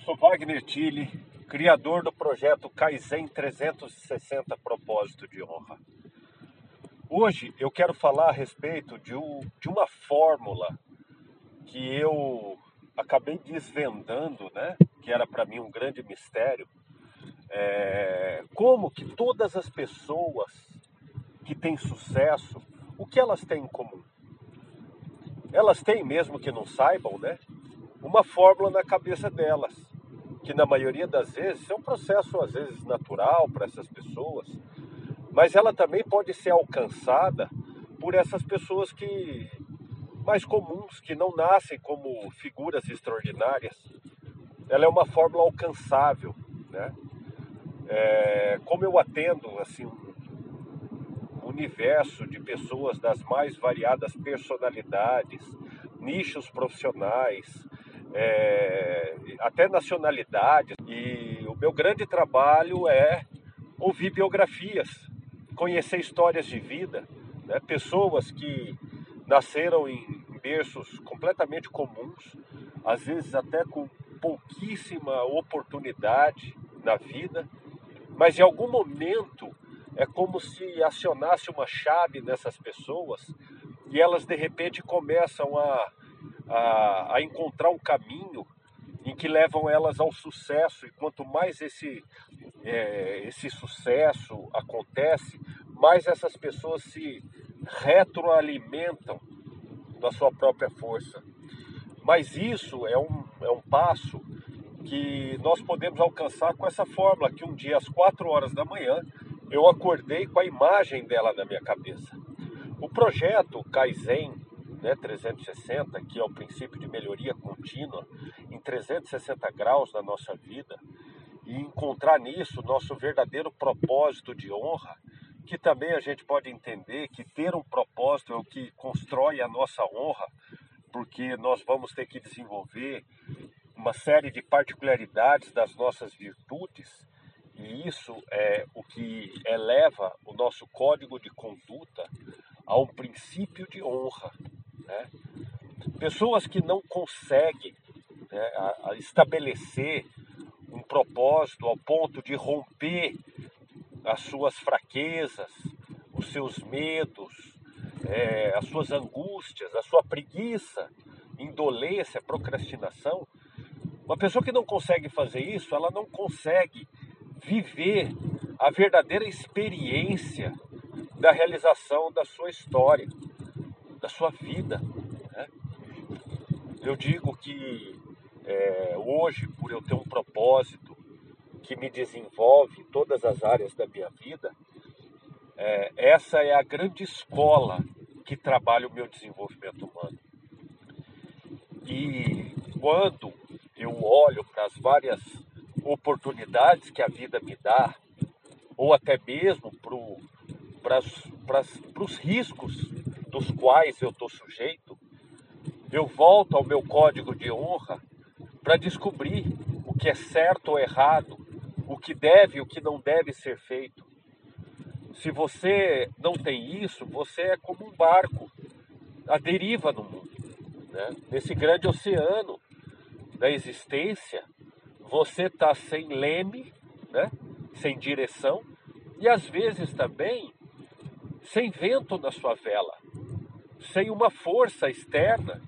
Eu sou Wagner Tille, criador do projeto Kaizen 360 Propósito de Honra. Hoje eu quero falar a respeito de, um, de uma fórmula que eu acabei desvendando, né? Que era para mim um grande mistério. É, como que todas as pessoas que têm sucesso, o que elas têm em comum? Elas têm, mesmo que não saibam, né? Uma fórmula na cabeça delas, que na maioria das vezes é um processo às vezes natural para essas pessoas, mas ela também pode ser alcançada por essas pessoas que mais comuns, que não nascem como figuras extraordinárias. Ela é uma fórmula alcançável, né? É, como eu atendo assim um universo de pessoas das mais variadas personalidades, nichos profissionais, é, até nacionalidades. E o meu grande trabalho é ouvir biografias, conhecer histórias de vida, né? pessoas que nasceram em berços completamente comuns, às vezes até com pouquíssima oportunidade na vida, mas em algum momento é como se acionasse uma chave nessas pessoas e elas de repente começam a, a, a encontrar um caminho em que levam elas ao sucesso e quanto mais esse é, esse sucesso acontece, mais essas pessoas se retroalimentam da sua própria força. Mas isso é um, é um passo que nós podemos alcançar com essa fórmula, que um dia às 4 horas da manhã eu acordei com a imagem dela na minha cabeça. O projeto Kaizen né, 360, que é o princípio de melhoria contínua, em 360 graus na nossa vida, e encontrar nisso nosso verdadeiro propósito de honra, que também a gente pode entender que ter um propósito é o que constrói a nossa honra, porque nós vamos ter que desenvolver uma série de particularidades das nossas virtudes, e isso é o que eleva o nosso código de conduta a um princípio de honra. Né? Pessoas que não conseguem né, a, a estabelecer um propósito ao ponto de romper as suas fraquezas, os seus medos, é, as suas angústias, a sua preguiça, indolência, procrastinação. Uma pessoa que não consegue fazer isso, ela não consegue viver a verdadeira experiência da realização da sua história, da sua vida. Né? Eu digo que é, hoje, por eu ter um propósito, que me desenvolve em todas as áreas da minha vida, é, essa é a grande escola que trabalha o meu desenvolvimento humano. E quando eu olho para as várias oportunidades que a vida me dá, ou até mesmo para os riscos dos quais eu estou sujeito, eu volto ao meu código de honra para descobrir o que é certo ou errado, o que deve e o que não deve ser feito. Se você não tem isso, você é como um barco à deriva no mundo. Né? Nesse grande oceano da existência, você está sem leme, né? sem direção, e às vezes também sem vento na sua vela, sem uma força externa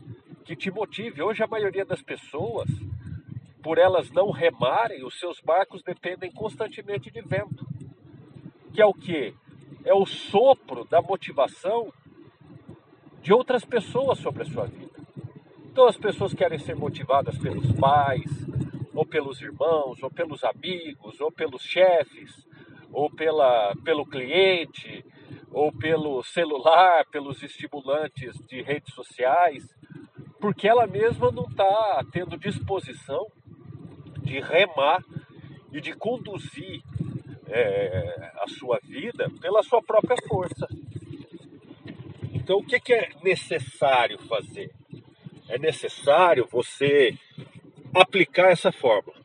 que te motive. Hoje a maioria das pessoas por elas não remarem, os seus barcos dependem constantemente de vento. Que é o que? É o sopro da motivação de outras pessoas sobre a sua vida. Então as pessoas querem ser motivadas pelos pais, ou pelos irmãos, ou pelos amigos, ou pelos chefes, ou pela, pelo cliente, ou pelo celular, pelos estimulantes de redes sociais, porque ela mesma não está tendo disposição de remar e de conduzir é, a sua vida pela sua própria força. Então, o que, que é necessário fazer? É necessário você aplicar essa fórmula.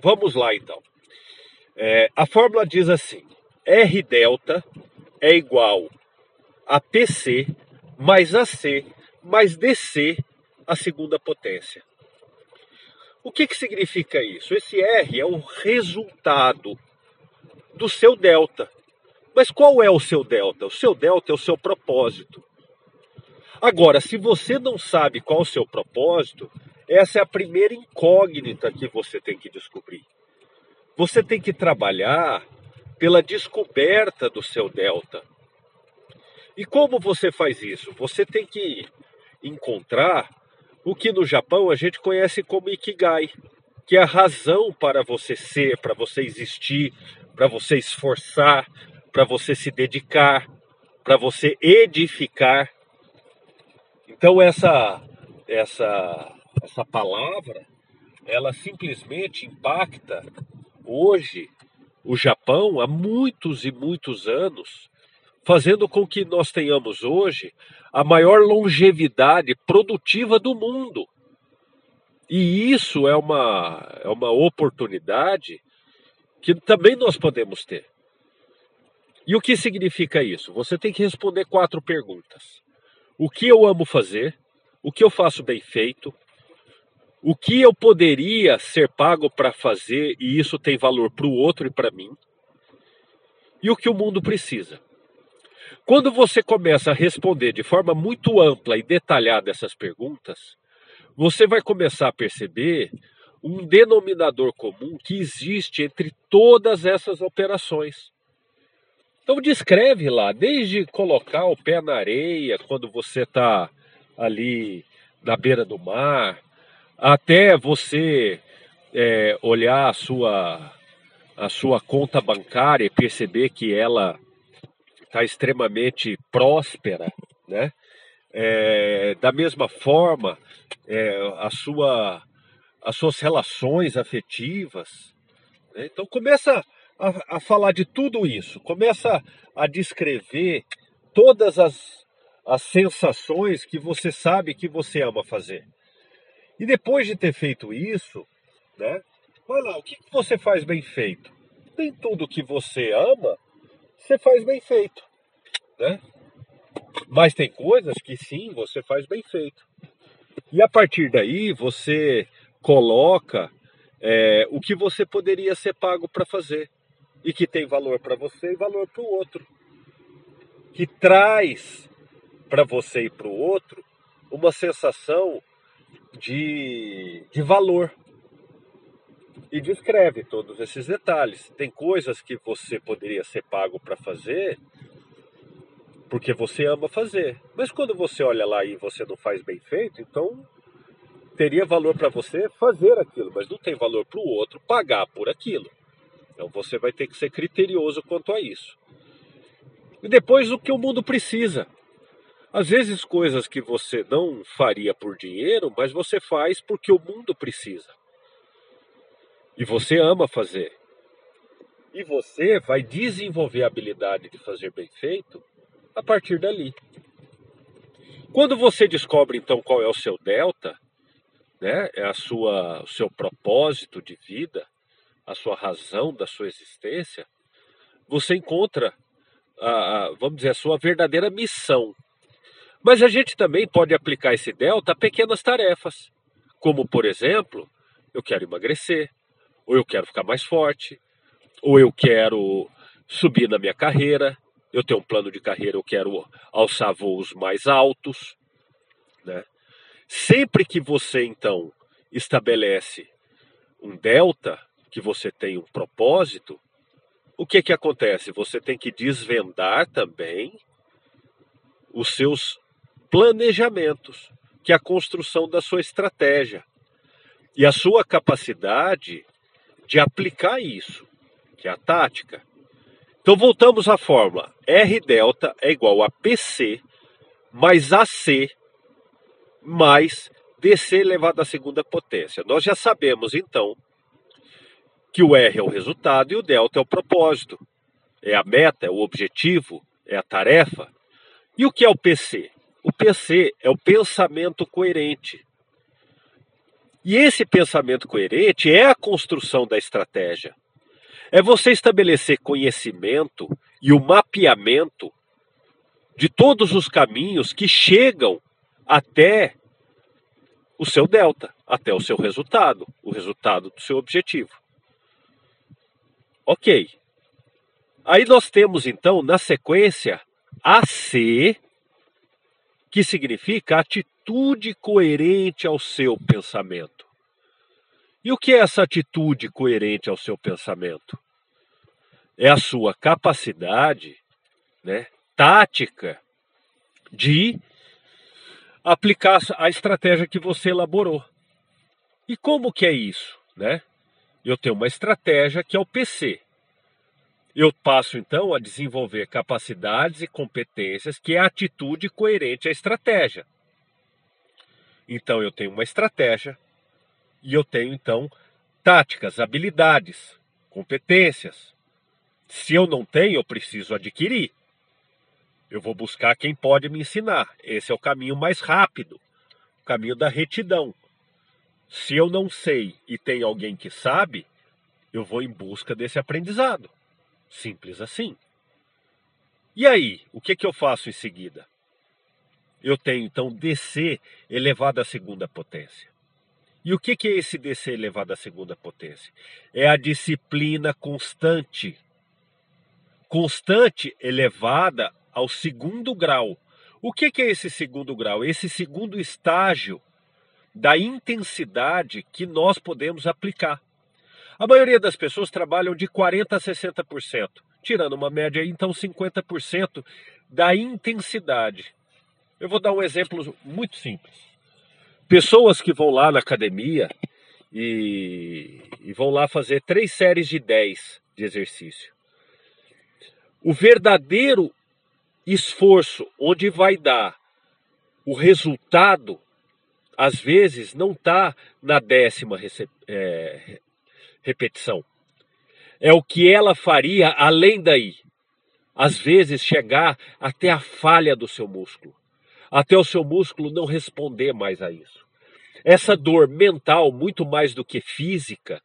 Vamos lá, então. É, a fórmula diz assim: R delta é igual a PC mais AC mais DC a segunda potência. O que, que significa isso? Esse R é o resultado do seu delta. Mas qual é o seu delta? O seu delta é o seu propósito. Agora, se você não sabe qual o seu propósito, essa é a primeira incógnita que você tem que descobrir. Você tem que trabalhar pela descoberta do seu delta. E como você faz isso? Você tem que encontrar o que no Japão a gente conhece como Ikigai, que é a razão para você ser, para você existir, para você esforçar, para você se dedicar, para você edificar. Então essa essa essa palavra, ela simplesmente impacta hoje o Japão há muitos e muitos anos, fazendo com que nós tenhamos hoje a maior longevidade produtiva do mundo. E isso é uma, é uma oportunidade que também nós podemos ter. E o que significa isso? Você tem que responder quatro perguntas: O que eu amo fazer? O que eu faço bem feito? O que eu poderia ser pago para fazer e isso tem valor para o outro e para mim? E o que o mundo precisa? Quando você começa a responder de forma muito ampla e detalhada essas perguntas, você vai começar a perceber um denominador comum que existe entre todas essas operações. Então descreve lá, desde colocar o pé na areia quando você está ali na beira do mar, até você é, olhar a sua, a sua conta bancária e perceber que ela está extremamente próspera, né? É, da mesma forma, é, a sua, as suas relações afetivas. Né? Então começa a, a falar de tudo isso, começa a descrever todas as, as sensações que você sabe que você ama fazer. E depois de ter feito isso, né? Vai lá, o que você faz bem feito? Nem tudo que você ama você faz bem feito, né? Mas tem coisas que sim, você faz bem feito. E a partir daí você coloca é, o que você poderia ser pago para fazer e que tem valor para você e valor para o outro, que traz para você e para o outro uma sensação de, de valor e descreve todos esses detalhes. Tem coisas que você poderia ser pago para fazer porque você ama fazer. Mas quando você olha lá e você não faz bem feito, então teria valor para você fazer aquilo, mas não tem valor para o outro pagar por aquilo. Então você vai ter que ser criterioso quanto a isso. E depois o que o mundo precisa. Às vezes coisas que você não faria por dinheiro, mas você faz porque o mundo precisa. E você ama fazer. E você vai desenvolver a habilidade de fazer bem feito a partir dali. Quando você descobre então qual é o seu delta, né, é a sua, o seu propósito de vida, a sua razão da sua existência, você encontra, a, a, vamos dizer, a sua verdadeira missão mas a gente também pode aplicar esse delta a pequenas tarefas, como por exemplo, eu quero emagrecer, ou eu quero ficar mais forte, ou eu quero subir na minha carreira, eu tenho um plano de carreira, eu quero alçar voos mais altos, né? Sempre que você então estabelece um delta, que você tem um propósito, o que que acontece? Você tem que desvendar também os seus planejamentos, que é a construção da sua estratégia e a sua capacidade de aplicar isso, que é a tática. Então voltamos à fórmula: R delta é igual a PC mais AC mais DC elevado à segunda potência. Nós já sabemos então que o R é o resultado e o delta é o propósito, é a meta, é o objetivo, é a tarefa. E o que é o PC? O PC é o pensamento coerente. E esse pensamento coerente é a construção da estratégia. É você estabelecer conhecimento e o mapeamento de todos os caminhos que chegam até o seu delta. até o seu resultado, o resultado do seu objetivo. Ok. Aí nós temos então, na sequência, AC, que significa atitude coerente ao seu pensamento. E o que é essa atitude coerente ao seu pensamento? É a sua capacidade, né, tática de aplicar a estratégia que você elaborou. E como que é isso, né? Eu tenho uma estratégia que é o PC. Eu passo então a desenvolver capacidades e competências que é a atitude coerente à estratégia. Então eu tenho uma estratégia e eu tenho então táticas, habilidades, competências. Se eu não tenho, eu preciso adquirir. Eu vou buscar quem pode me ensinar. Esse é o caminho mais rápido, o caminho da retidão. Se eu não sei e tem alguém que sabe, eu vou em busca desse aprendizado. Simples assim. E aí, o que, que eu faço em seguida? Eu tenho então DC elevado à segunda potência. E o que, que é esse DC elevado à segunda potência? É a disciplina constante. Constante elevada ao segundo grau. O que, que é esse segundo grau? Esse segundo estágio da intensidade que nós podemos aplicar. A maioria das pessoas trabalham de 40% a 60%, tirando uma média aí, então 50% da intensidade. Eu vou dar um exemplo muito simples. Pessoas que vão lá na academia e, e vão lá fazer três séries de 10 de exercício. O verdadeiro esforço onde vai dar o resultado às vezes não está na décima é, repetição. É o que ela faria além daí. Às vezes chegar até a falha do seu músculo, até o seu músculo não responder mais a isso. Essa dor mental, muito mais do que física,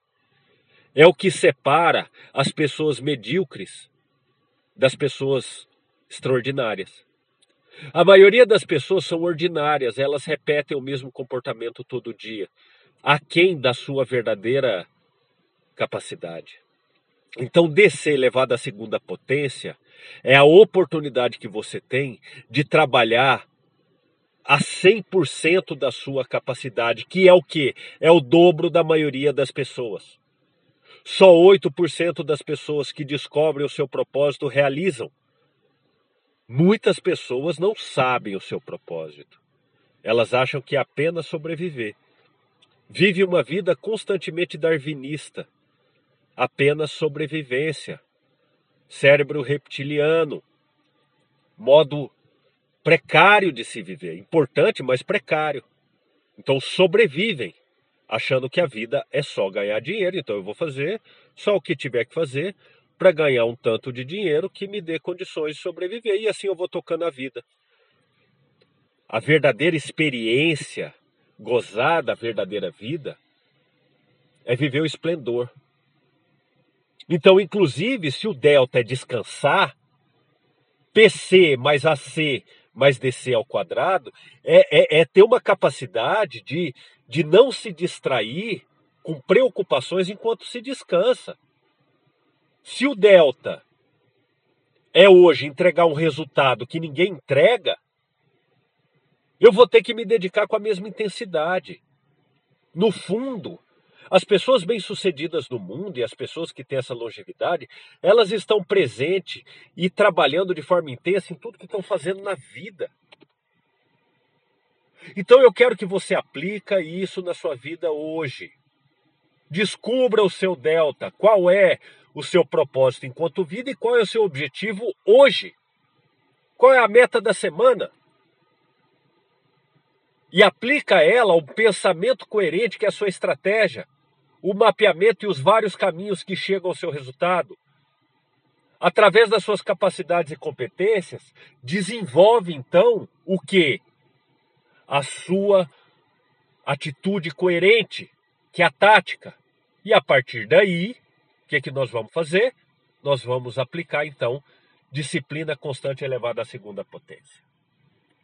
é o que separa as pessoas medíocres das pessoas extraordinárias. A maioria das pessoas são ordinárias, elas repetem o mesmo comportamento todo dia, aquém da sua verdadeira capacidade. Então, descer elevado à segunda potência é a oportunidade que você tem de trabalhar a 100% da sua capacidade, que é o que? É o dobro da maioria das pessoas. Só 8% das pessoas que descobrem o seu propósito realizam. Muitas pessoas não sabem o seu propósito. Elas acham que é apenas sobreviver. Vive uma vida constantemente darwinista, apenas sobrevivência, cérebro reptiliano, modo precário de se viver, importante, mas precário. Então sobrevivem, achando que a vida é só ganhar dinheiro. Então eu vou fazer só o que tiver que fazer para ganhar um tanto de dinheiro que me dê condições de sobreviver e assim eu vou tocando a vida. A verdadeira experiência, gozar da verdadeira vida, é viver o esplendor. Então, inclusive, se o delta é descansar, PC mais AC mais DC ao quadrado, é, é, é ter uma capacidade de, de não se distrair com preocupações enquanto se descansa. Se o delta é hoje entregar um resultado que ninguém entrega, eu vou ter que me dedicar com a mesma intensidade. No fundo, as pessoas bem-sucedidas no mundo e as pessoas que têm essa longevidade, elas estão presentes e trabalhando de forma intensa em tudo que estão fazendo na vida. Então eu quero que você aplica isso na sua vida hoje. Descubra o seu delta, qual é o seu propósito enquanto vida e qual é o seu objetivo hoje. Qual é a meta da semana? E aplica ela ao pensamento coerente que é a sua estratégia, o mapeamento e os vários caminhos que chegam ao seu resultado. Através das suas capacidades e competências, desenvolve então o que? A sua atitude coerente, que é a tática. E a partir daí, que, é que nós vamos fazer? Nós vamos aplicar, então, disciplina constante elevada à segunda potência.